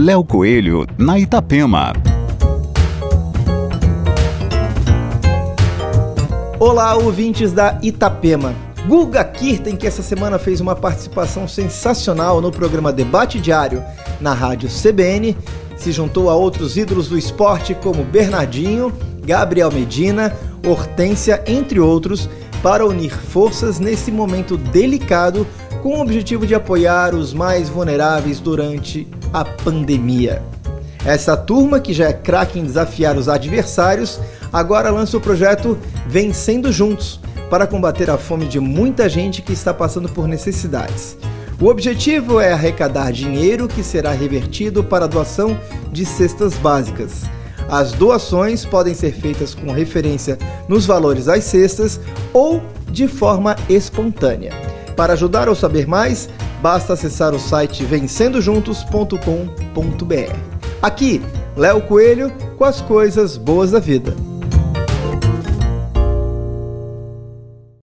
Léo Coelho, na Itapema. Olá, ouvintes da Itapema. Guga Kirten, que essa semana fez uma participação sensacional no programa Debate Diário na rádio CBN, se juntou a outros ídolos do esporte como Bernardinho, Gabriel Medina, Hortência, entre outros, para unir forças nesse momento delicado com o objetivo de apoiar os mais vulneráveis durante a pandemia. Essa turma, que já é craque em desafiar os adversários, agora lança o projeto Vencendo Juntos para combater a fome de muita gente que está passando por necessidades. O objetivo é arrecadar dinheiro que será revertido para a doação de cestas básicas. As doações podem ser feitas com referência nos valores das cestas ou de forma espontânea. Para ajudar ou saber mais, basta acessar o site vencendojuntos.com.br. Aqui, Léo Coelho com as coisas boas da vida.